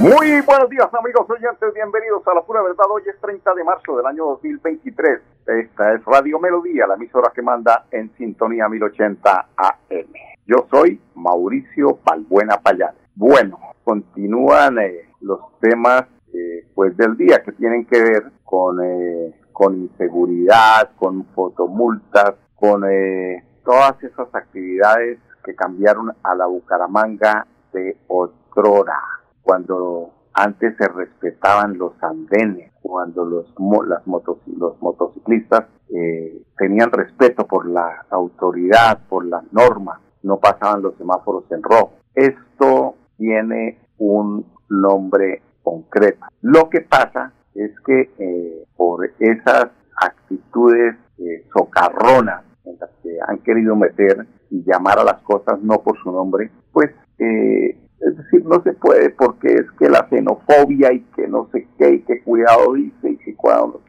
Muy buenos días amigos oyentes, bienvenidos a La Pura Verdad. Hoy es 30 de marzo del año 2023. Esta es Radio Melodía, la emisora que manda en sintonía 1080 AM. Yo soy Mauricio Balbuena Payán. Bueno, continúan eh, los temas eh, pues del día que tienen que ver con, eh, con inseguridad, con fotomultas, con todas esas actividades que cambiaron a la Bucaramanga de otrora cuando antes se respetaban los andenes, cuando los, las los motociclistas eh, tenían respeto por la autoridad, por las normas, no pasaban los semáforos en rojo. Esto tiene un nombre concreto. Lo que pasa es que eh, por esas actitudes eh, socarronas en las que han querido meter y llamar a las cosas no por su nombre, pues eh, es decir, no se puede porque es que la xenofobia y que no sé qué y que cuidado dice y que cuidado.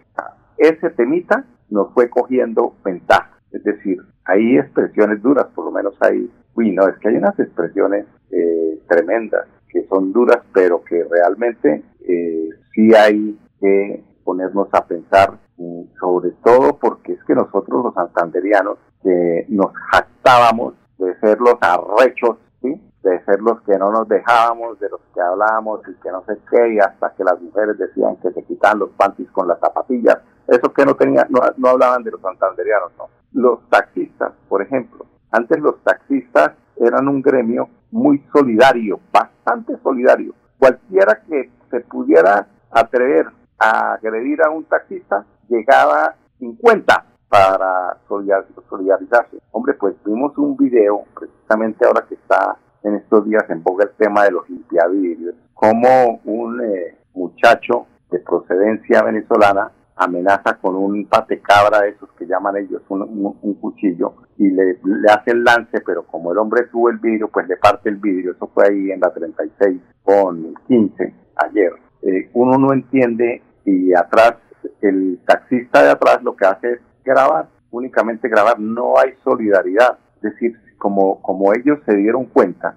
Ese temita nos fue cogiendo ventaja. Es decir, hay expresiones duras, por lo menos hay, uy, no, es que hay unas expresiones eh, tremendas que son duras, pero que realmente eh, sí hay que ponernos a pensar, mm, sobre todo porque es que nosotros los santanderianos, que nos jactábamos de ser los arrechos, ¿sí? De ser los que no nos dejábamos, de los que hablábamos y que no sé qué, y hasta que las mujeres decían que se quitan los panties con las zapatillas. Eso que no tenía, no, hablaban de los santanderianos, no. Los taxistas, por ejemplo. Antes los taxistas eran un gremio muy solidario, bastante solidario. Cualquiera que se pudiera atrever a agredir a un taxista, llegaba 50 para solidarizarse. Hombre, pues vimos un video, precisamente ahora que está en estos días en boga el tema de los limpiavidrios, como un eh, muchacho de procedencia venezolana amenaza con un patecabra de esos que llaman ellos un, cuchillo y le, hace el lance, pero como el hombre sube el vidrio, pues le parte el vidrio. Eso fue ahí en la 36 con 15 ayer. Eh, uno no entiende y atrás, el taxista de atrás lo que hace es grabar, únicamente grabar, no hay solidaridad. Es decir, como, como ellos se dieron cuenta,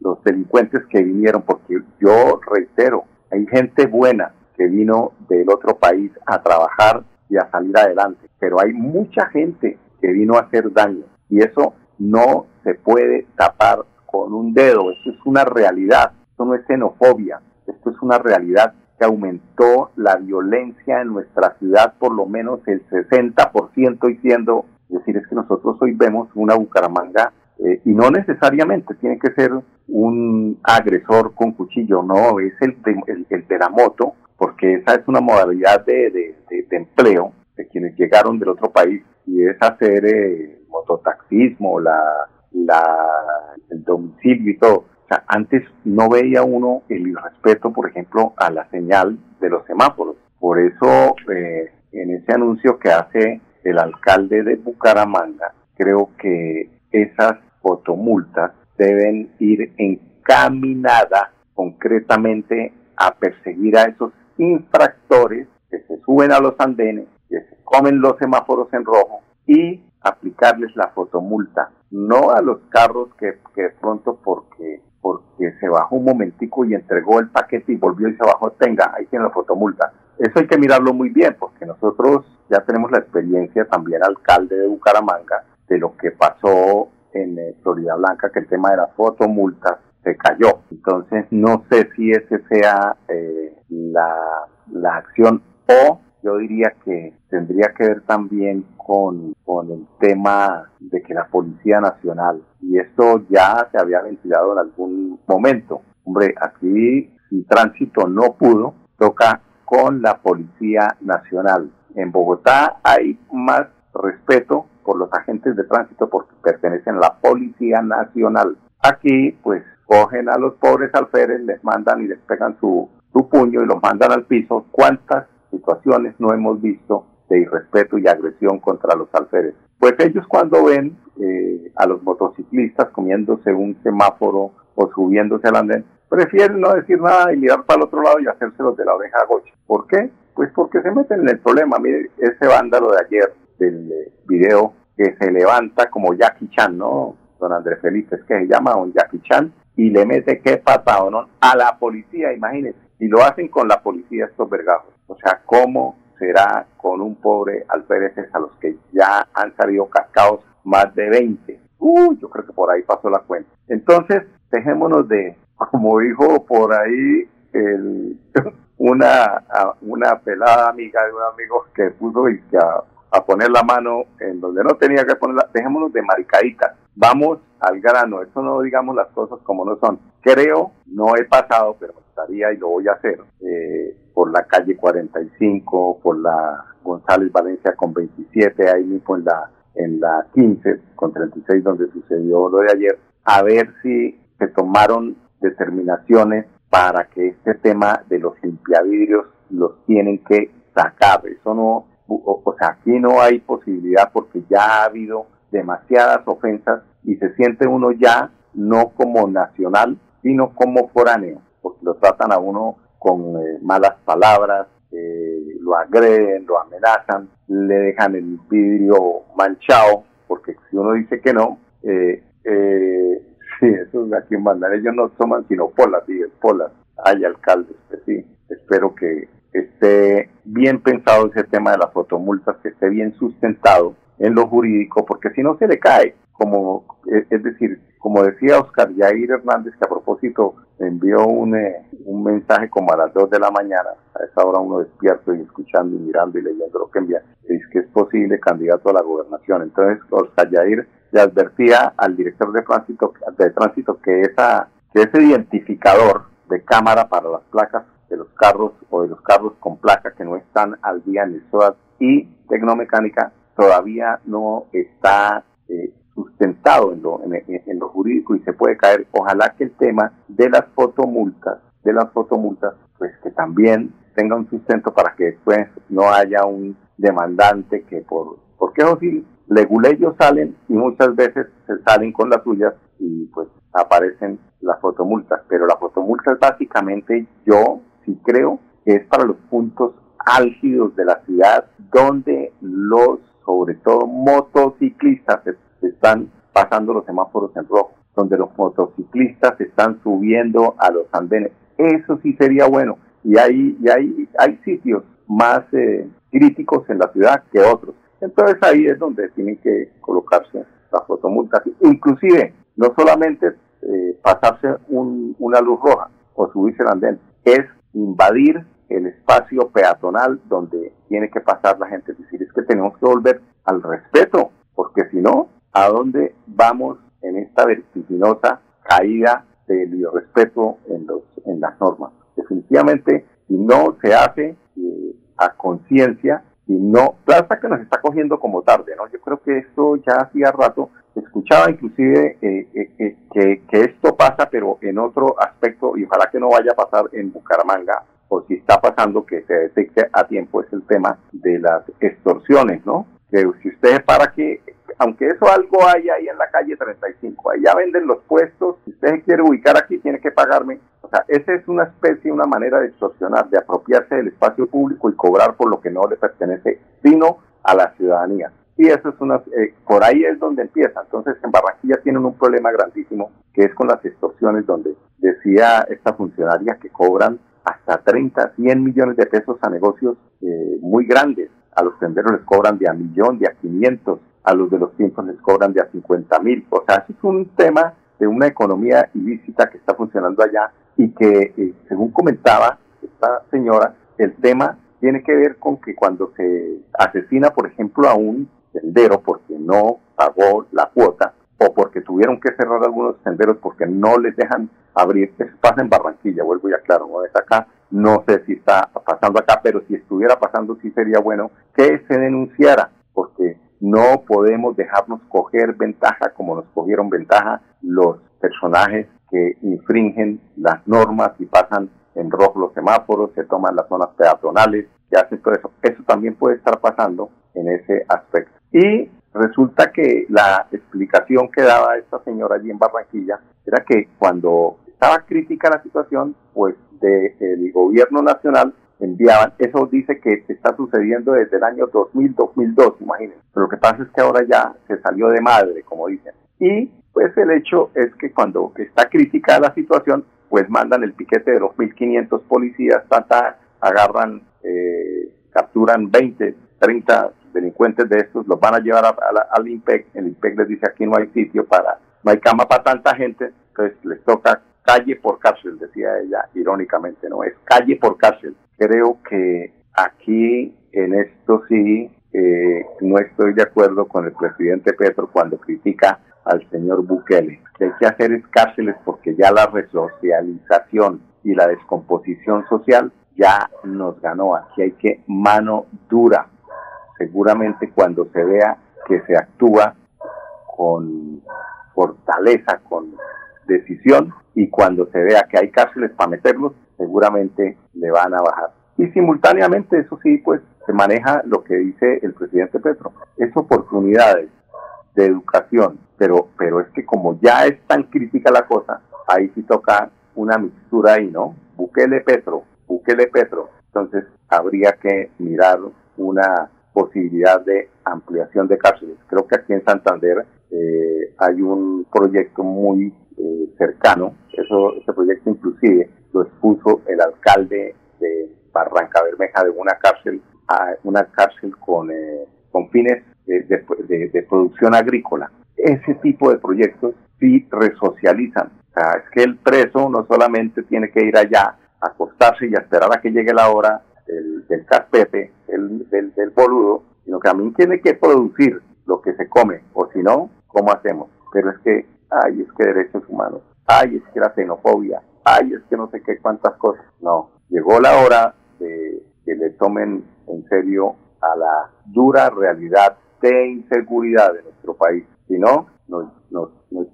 los delincuentes que vinieron, porque yo reitero, hay gente buena que vino del otro país a trabajar y a salir adelante, pero hay mucha gente que vino a hacer daño y eso no se puede tapar con un dedo, eso es una realidad, esto no es xenofobia, esto es una realidad que aumentó la violencia en nuestra ciudad por lo menos el 60% y siendo decir, es que nosotros hoy vemos una Bucaramanga eh, y no necesariamente tiene que ser un agresor con cuchillo, no, es el de, el, de la moto, porque esa es una modalidad de, de, empleo de quienes llegaron del otro país y es hacer eh, mototaxismo, la, el domicilio y todo. Antes no veía uno el irrespeto, por ejemplo, a la señal de los semáforos. Por eso, eh, en ese anuncio que hace el alcalde de Bucaramanga, creo que esas fotomultas deben ir encaminadas concretamente a perseguir a esos infractores que se suben a los andenes, que se comen los semáforos en rojo y aplicarles la fotomulta, no a los carros que, de pronto porque porque se bajó un momentico y entregó el paquete y volvió y se bajó, tenga, ahí tiene la fotomulta. Eso hay que mirarlo muy bien, porque nosotros ya tenemos la experiencia también alcalde de Bucaramanga de lo que pasó en eh, Florida Blanca, que el tema de la fotomulta se cayó. Entonces, no sé si ese sea eh, la, la acción o yo diría que tendría que ver también con, con el tema de que la Policía Nacional, y esto ya se había ventilado en algún momento, hombre, aquí si tránsito no pudo, toca con la Policía Nacional. En Bogotá hay más respeto por los agentes de tránsito porque pertenecen a la Policía Nacional. Aquí, pues, cogen a los pobres alférez, les mandan y les pegan su, puño y los mandan al piso. ¿Cuántas situaciones no hemos visto de irrespeto y agresión contra los alférez? Pues ellos cuando ven eh, a los motociclistas comiéndose un semáforo o subiéndose al andén, prefieren no decir nada y mirar para el otro lado y hacérselos de la oreja a gocha. ¿Por qué? Pues porque se meten en el problema. Mire, ese vándalo de ayer del eh, video que se levanta como Jackie Chan, ¿no? Don Andrés Felipe, es que se llama don Jackie Chan y le mete qué patado, ¿no? A la policía, imagínense. Y lo hacen con la policía estos vergajos. O sea, ¿cómo será con un pobre alférez a los que ya han salido cascados más de 20? Uy, yo creo que por ahí pasó la cuenta. Entonces, dejémonos de, como dijo por ahí el, una, una pelada amiga de un amigo que puso y que a, poner la mano en donde no tenía que ponerla, dejémonos de maricaditas, vamos al grano, eso no digamos las cosas como no son. Creo, no he pasado, pero me gustaría y lo voy a hacer, eh, por la calle 45, por la González Valencia con 27, ahí mismo en la, en la 15 con 36 donde sucedió lo de ayer, a ver si se tomaron determinaciones para que este tema de los limpiavidrios los tienen que sacar. Eso no, o, sea, aquí no hay posibilidad porque ya ha habido demasiadas ofensas y se siente uno ya no como nacional, sino como foráneo, porque lo tratan a uno con eh, malas palabras, eh, lo agreden, lo amenazan, le dejan el vidrio manchado, porque si uno dice que no, eh, eh Sí, eso es aquí en mandan. Ellos no toman sino polas, y polas. Hay alcaldes, pues sí. Espero que esté bien pensado ese tema de las fotomultas, que esté bien sustentado en lo jurídico, porque si no se le cae. Como, eh, es decir, como decía Oscar Jair Hernández, que a propósito envió un, eh, un mensaje como a las 2 de la mañana, a esa hora uno despierto y escuchando y mirando y leyendo lo que envía, es que es posible candidato a la gobernación. Entonces, Oscar Jair le advertía al director de tránsito, de tránsito que, esa, que ese identificador de cámara para las placas de los carros o de los carros con placa que no están al día en el SOAT y Tecnomecánica todavía no está eh, sustentado en lo, en, lo jurídico y se puede caer. Ojalá que el tema de las fotomultas, de las fotomultas, pues que también tenga un sustento para que después no haya un demandante que por, porque eso sí, leguleyos salen y muchas veces se salen con las suyas y pues aparecen las fotomultas, pero la fotomulta básicamente yo sí creo que es para los puntos álgidos de la ciudad donde los, sobre todo motociclistas, están pasando los semáforos en rojo, donde los motociclistas están subiendo a los andenes. Eso sí sería bueno. Y hay, y hay, hay sitios más eh, críticos en la ciudad que otros. Entonces ahí es donde tienen que colocarse las fotomultas. Inclusive, no solamente eh, pasarse una luz roja o subirse el andén, es invadir el espacio peatonal donde tiene que pasar la gente. Es decir, es que tenemos que volver al respeto, porque si no, ¿a dónde vamos en esta vertiginosa caída del respeto en, los, en las normas? Definitivamente, si no se hace eh, a conciencia, y no, plata que nos está cogiendo como tarde, ¿no? Yo creo que esto ya hacía rato, escuchaba inclusive eh, eh, eh, que, que, esto pasa, pero en otro aspecto, y ojalá que no vaya a pasar en Bucaramanga, o si está pasando que se detecte a tiempo, es el tema de las extorsiones, ¿no? Que si usted para que, aunque eso algo hay ahí en la calle 35, allá venden los puestos, si usted quiere ubicar aquí, tiene que pagarme o sea, esa es una especie, una manera de extorsionar, de apropiarse del espacio público y cobrar por lo que no le pertenece, sino a la ciudadanía. Y eso es una, eh, por ahí es donde empieza. Entonces, en Barranquilla tienen un problema grandísimo, que es con las extorsiones, donde decía esta funcionaria que cobran hasta 30, 100 millones de pesos a negocios eh, muy grandes. A los tenderos les cobran de a millón, de a 500, a los de los tiempos les cobran de a 50 mil. O sea, es un tema de una economía ilícita que está funcionando allá y que, eh, según comentaba esta señora, el tema tiene que ver con que cuando se asesina, por ejemplo, a un sendero porque no pagó la cuota o porque tuvieron que cerrar algunos senderos porque no les dejan abrir, eso pasa en Barranquilla, vuelvo ya claro, no es acá, no sé si está pasando acá, pero si estuviera pasando sí sería bueno que se denunciara, porque no podemos dejarnos coger ventaja como nos cogieron ventaja los personajes que infringen las normas y pasan en rojo los semáforos, se toman las zonas peatonales, que hacen todo eso. Eso también puede estar pasando en ese aspecto. Y resulta que la explicación que daba esta señora allí en Barranquilla era que cuando estaba crítica la situación, pues del gobierno nacional enviaban, eso dice que está sucediendo desde el año 2000-2002, imagínense. Pero lo que pasa es que ahora ya se salió de madre, como dicen. Y pues el hecho es que cuando está crítica la situación, pues mandan el piquete de los 1.500 policías, tanta, agarran, eh, capturan 20, 30 delincuentes de estos, los van a llevar al IMPEC, el IMPEC les dice aquí no hay sitio para, no hay cama para tanta gente, entonces les toca calle por cárcel, decía ella irónicamente, no es calle por cárcel. Creo que aquí en esto sí eh, no estoy de acuerdo con el presidente Petro cuando critica al señor Bukele. que hay que hacer es cárceles porque ya la resocialización y la descomposición social ya nos ganó. Aquí hay que mano dura. Seguramente cuando se vea que se actúa con fortaleza, con decisión, y cuando se vea que hay cárceles para meterlos, seguramente le van a bajar. Y simultáneamente, eso sí, pues se maneja lo que dice el presidente Petro, es oportunidades de educación, pero, pero es que como ya es tan crítica la cosa, ahí sí toca una mixtura ahí, ¿no? Bukele Petro, Bukele Petro. Entonces habría que mirar una posibilidad de ampliación de cárceles. Creo que aquí en Santander eh, hay un proyecto muy eh, cercano, eso, ese proyecto inclusive lo expuso el alcalde de Barranca Bermeja de una cárcel a una cárcel con, eh, con fines de, producción agrícola. Ese tipo de proyectos sí resocializan. O sea, es que el preso no solamente tiene que ir allá a acostarse y esperar a que llegue la hora del, del carpete, del, del, boludo, sino que también tiene que producir lo que se come, o si no, ¿cómo hacemos? Pero es que, ay, es que derechos humanos, ay, es que la xenofobia, ay, es que no sé qué cuántas cosas. No, llegó la hora de que le tomen en serio a la dura realidad de inseguridad de nuestro país. Si no, nos, nos,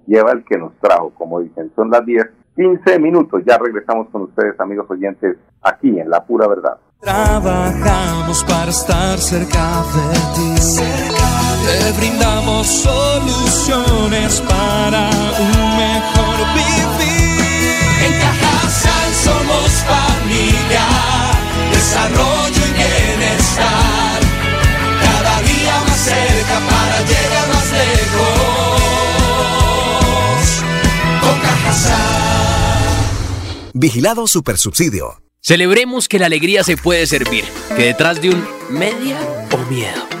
lleva el que nos trajo, como dicen. Son las 10, 15 minutos. Ya regresamos con ustedes, amigos oyentes, aquí en La Pura Verdad. Trabajamos para estar cerca de ti. Te brindamos soluciones para un mejor vivir. En Cajasal somos familia, desarrollo y bienestar. Cada día más cerca para llegar más lejos. Con Cajasal. Vigilado Supersubsidio. Celebremos que la alegría se puede servir, que detrás de un media o miedo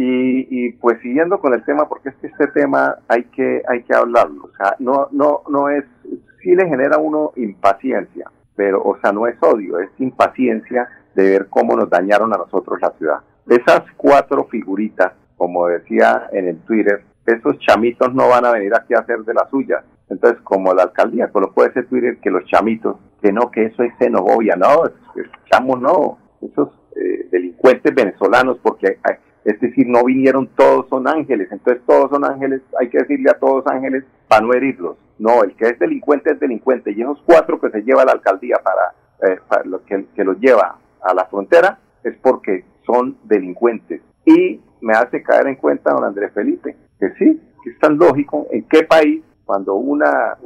y, pues siguiendo con el tema, porque es que este tema hay que, hay que hablarlo. O sea, no, no, no es, sí le genera a uno impaciencia, pero, o sea, no es odio, es impaciencia de ver cómo nos dañaron a nosotros la ciudad. Esas cuatro figuritas, como decía en el Twitter, esos chamitos no van a venir aquí a hacer de la suya. Entonces, como la alcaldía colocó ese Twitter que los chamitos, que no, que eso es xenofobia, no, chamos no, esos eh, delincuentes venezolanos, porque, es decir, no vinieron todos son ángeles, entonces todos son ángeles, hay que decirle a todos ángeles para no herirlos. No, el que es delincuente es delincuente, y esos cuatro que se lleva la alcaldía para, eh, para lo que, los lleva a la frontera es porque son delincuentes. Y me hace caer en cuenta don Andrés Felipe, que sí, que es tan lógico en qué país cuando una,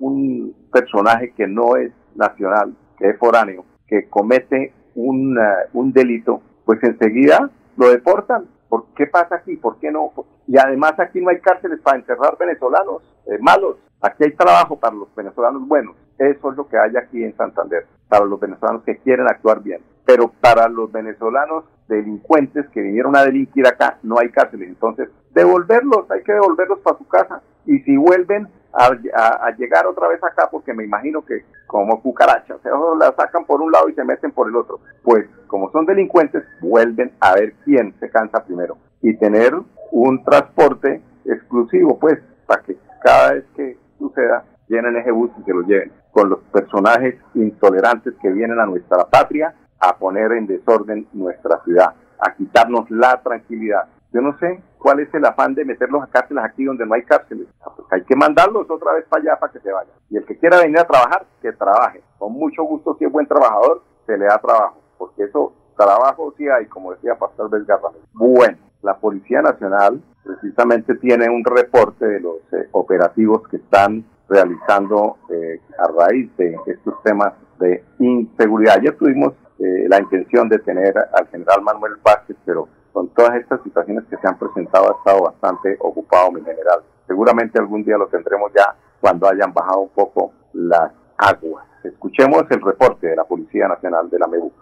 un, personaje que no es nacional, que es foráneo, que comete un, un delito, pues enseguida lo deportan. ¿Por qué pasa aquí? ¿Por qué no? Y además aquí no hay cárceles para encerrar venezolanos eh, malos. Aquí hay trabajo para los venezolanos buenos. Eso es lo que hay aquí en Santander, para los venezolanos que quieren actuar bien. Pero para los venezolanos delincuentes que vinieron a delinquir acá, no hay cárceles. Entonces, devolverlos, hay que devolverlos para su casa. Y si vuelven, a, llegar otra vez acá porque me imagino que como cucarachas, o la sacan por un lado y se meten por el otro. Pues como son delincuentes, vuelven a ver quién se cansa primero y tener un transporte exclusivo, pues, para que cada vez que suceda llenen ese bus y se lo lleven con los personajes intolerantes que vienen a nuestra patria a poner en desorden nuestra ciudad, a quitarnos la tranquilidad. Yo no sé cuál es el afán de meterlos a cárceles aquí donde no hay cárceles. Ah, pues hay que mandarlos otra vez para allá para que se vayan. Y el que quiera venir a trabajar, que trabaje. Con mucho gusto, si es buen trabajador, se le da trabajo. Porque eso, trabajo sí hay, como decía Pastor Vesgarra. Bueno, la Policía Nacional precisamente tiene un reporte de los eh, operativos que están realizando eh, a raíz de estos temas de inseguridad. Ya tuvimos eh, la intención de tener al general Manuel Vázquez, pero con todas estas situaciones que se han presentado ha estado bastante ocupado mi general. Seguramente algún día lo tendremos ya cuando hayan bajado un poco las aguas. Escuchemos el reporte de la Policía Nacional de la MEBUC.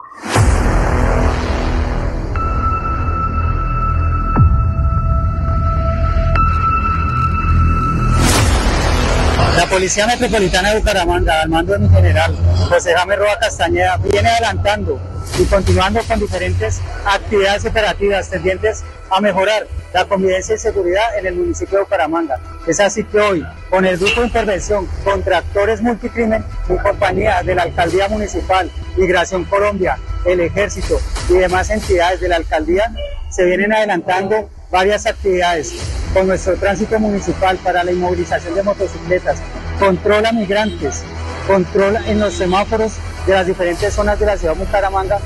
Policía Metropolitana de Bucaramanga, al mando de mi general José Jaime Roa Castañeda, viene adelantando y continuando con diferentes actividades operativas tendientes a mejorar la convivencia y seguridad en el municipio de Bucaramanga. Es así que hoy, con el grupo de intervención contra actores multicrimen en compañía de la Alcaldía Municipal, Migración Colombia, el Ejército y demás entidades de la Alcaldía, se vienen adelantando varias actividades con nuestro tránsito municipal para la inmovilización de motocicletas, controla migrantes, controla en los semáforos de las diferentes zonas de la ciudad de Bucaramanga.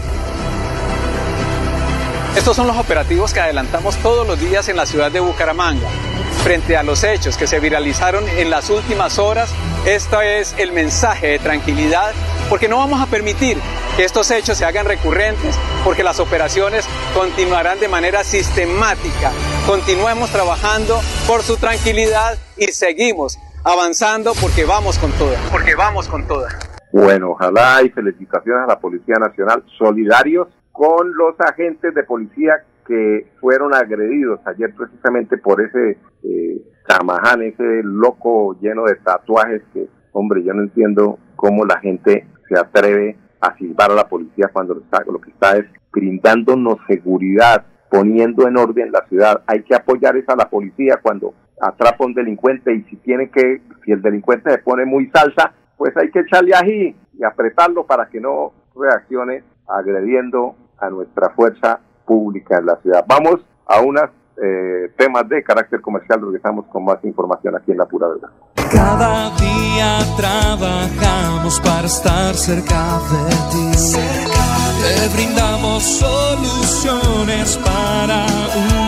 Estos son los operativos que adelantamos todos los días en la ciudad de Bucaramanga. Frente a los hechos que se viralizaron en las últimas horas, este es el mensaje de tranquilidad porque no vamos a permitir que estos hechos se hagan recurrentes, porque las operaciones continuarán de manera sistemática. Continuemos trabajando por su tranquilidad y seguimos avanzando porque vamos con toda, porque vamos con toda. Bueno, ojalá y felicitaciones a la Policía Nacional, solidarios con los agentes de policía que fueron agredidos ayer precisamente por ese eh, ese loco lleno de tatuajes que, hombre, yo no entiendo cómo la gente se atreve a silbar a la policía cuando lo, está, que está es brindándonos seguridad, poniendo en orden la ciudad. Hay que apoyar esa la policía cuando atrapa a un delincuente y si tiene que, si el delincuente se pone muy salsa, pues hay que echarle ahí y apretarlo para que no reaccione agrediendo a nuestra fuerza pública en la ciudad. Vamos a unos eh, temas de carácter comercial, regresamos con más información aquí en La Pura Verdad. Cada día trabajamos para estar cerca de ti. Te brindamos soluciones para un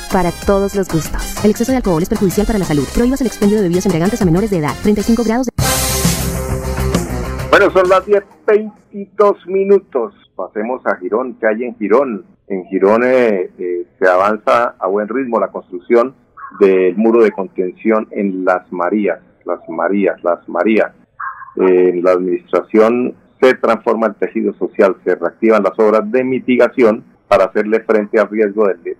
para todos los gustos. El exceso de alcohol es perjudicial para la salud. Prohíbas el expendio de bebidas embriagantes a menores de edad. 35 grados de... Bueno, son las 10.22 minutos. Pasemos a Girón. ¿Qué hay en Girón? En Girón eh, eh, se avanza a buen ritmo la construcción del muro de contención en Las Marías. Las Marías, Las Marías. En la administración se transforma el tejido social, se reactivan las obras de mitigación para hacerle frente al riesgo de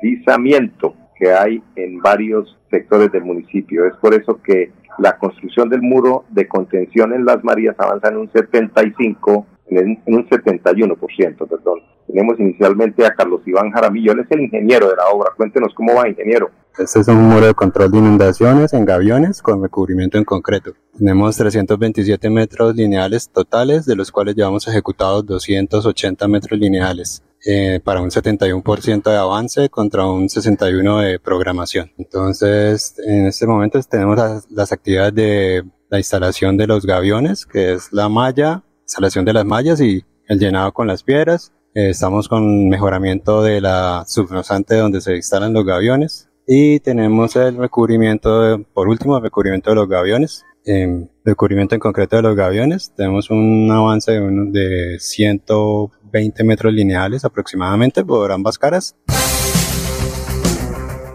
deslizamiento que hay en varios sectores del municipio. Es por eso que la construcción del muro de contención en Las Marías avanza en un 75, en un 71%, perdón. Tenemos inicialmente a Carlos Iván Jaramillo, él es el ingeniero de la obra. Cuéntenos cómo va, ingeniero. Este es un muro de control de inundaciones en gaviones con recubrimiento en concreto. Tenemos 327 metros lineales totales, de los cuales llevamos ejecutados 280 metros lineales. Eh, para un 71% de avance contra un 61% de programación. Entonces, en este momento tenemos las, las actividades de la instalación de los gaviones, que es la malla, instalación de las mallas y el llenado con las piedras. Eh, estamos con mejoramiento de la subnosante donde se instalan los gaviones. Y tenemos el recubrimiento, por último, el recubrimiento de los gaviones. El recubrimiento en concreto de los gaviones. Tenemos un avance de, de 120 metros lineales aproximadamente por ambas caras.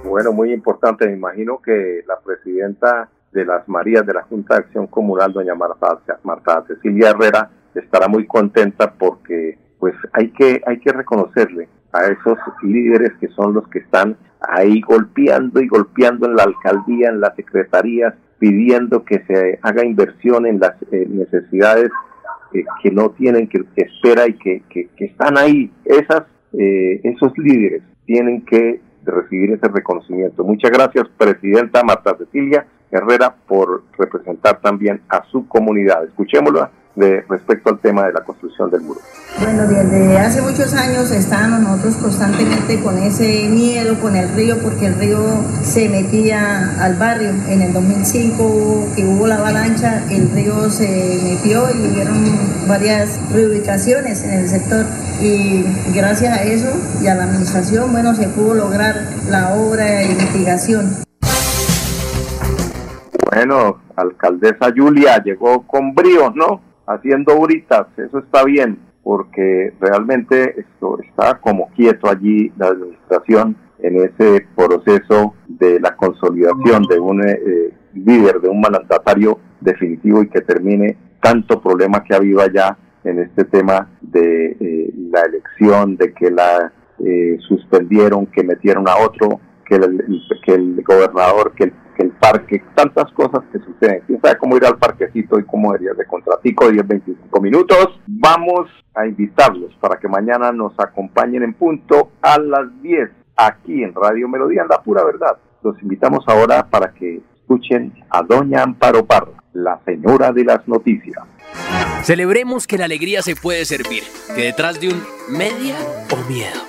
Bueno, muy importante. Me imagino que la presidenta de las Marías de la Junta de Acción Comunal, doña Marta, Marta Cecilia Herrera, estará muy contenta porque pues hay que, hay que reconocerle a esos líderes que son los que están ahí golpeando y golpeando en la alcaldía, en las secretarías, pidiendo que se haga inversión en las eh, necesidades eh, que no tienen, que, espera y que, que, están ahí. Esas, eh, esos líderes tienen que recibir ese reconocimiento. Muchas gracias, Presidenta Marta Cecilia Herrera, por representar también a su comunidad. Escuchémosla de respecto al tema de la construcción del muro. Bueno, desde hace muchos años estábamos nosotros constantemente con ese miedo con el río, porque el río se metía al barrio. En el 2005 que hubo la avalancha, el río se metió y hubieron varias reubicaciones en el sector. Y gracias a eso y a la administración, bueno, se pudo lograr la obra de mitigación. Bueno, alcaldesa Julia llegó con brío, ¿no? Haciendo horitas, eso está bien, porque realmente esto está como quieto allí la administración en ese proceso de la consolidación de un eh, líder, de un mandatario definitivo y que termine tanto problema que ha habido allá en este tema de eh, la elección, de que la eh, suspendieron, que metieron a otro, que el, que el gobernador, que el el parque, tantas cosas que suceden. Quién sabe cómo ir al parquecito y cómo iría de contratico, 10, 25 minutos. Vamos a invitarlos para que mañana nos acompañen en punto a las 10 aquí en Radio Melodía, en la pura verdad. Los invitamos ahora para que escuchen a Doña Amparo Parra, la señora de las noticias. Celebremos que la alegría se puede servir, que detrás de un media o miedo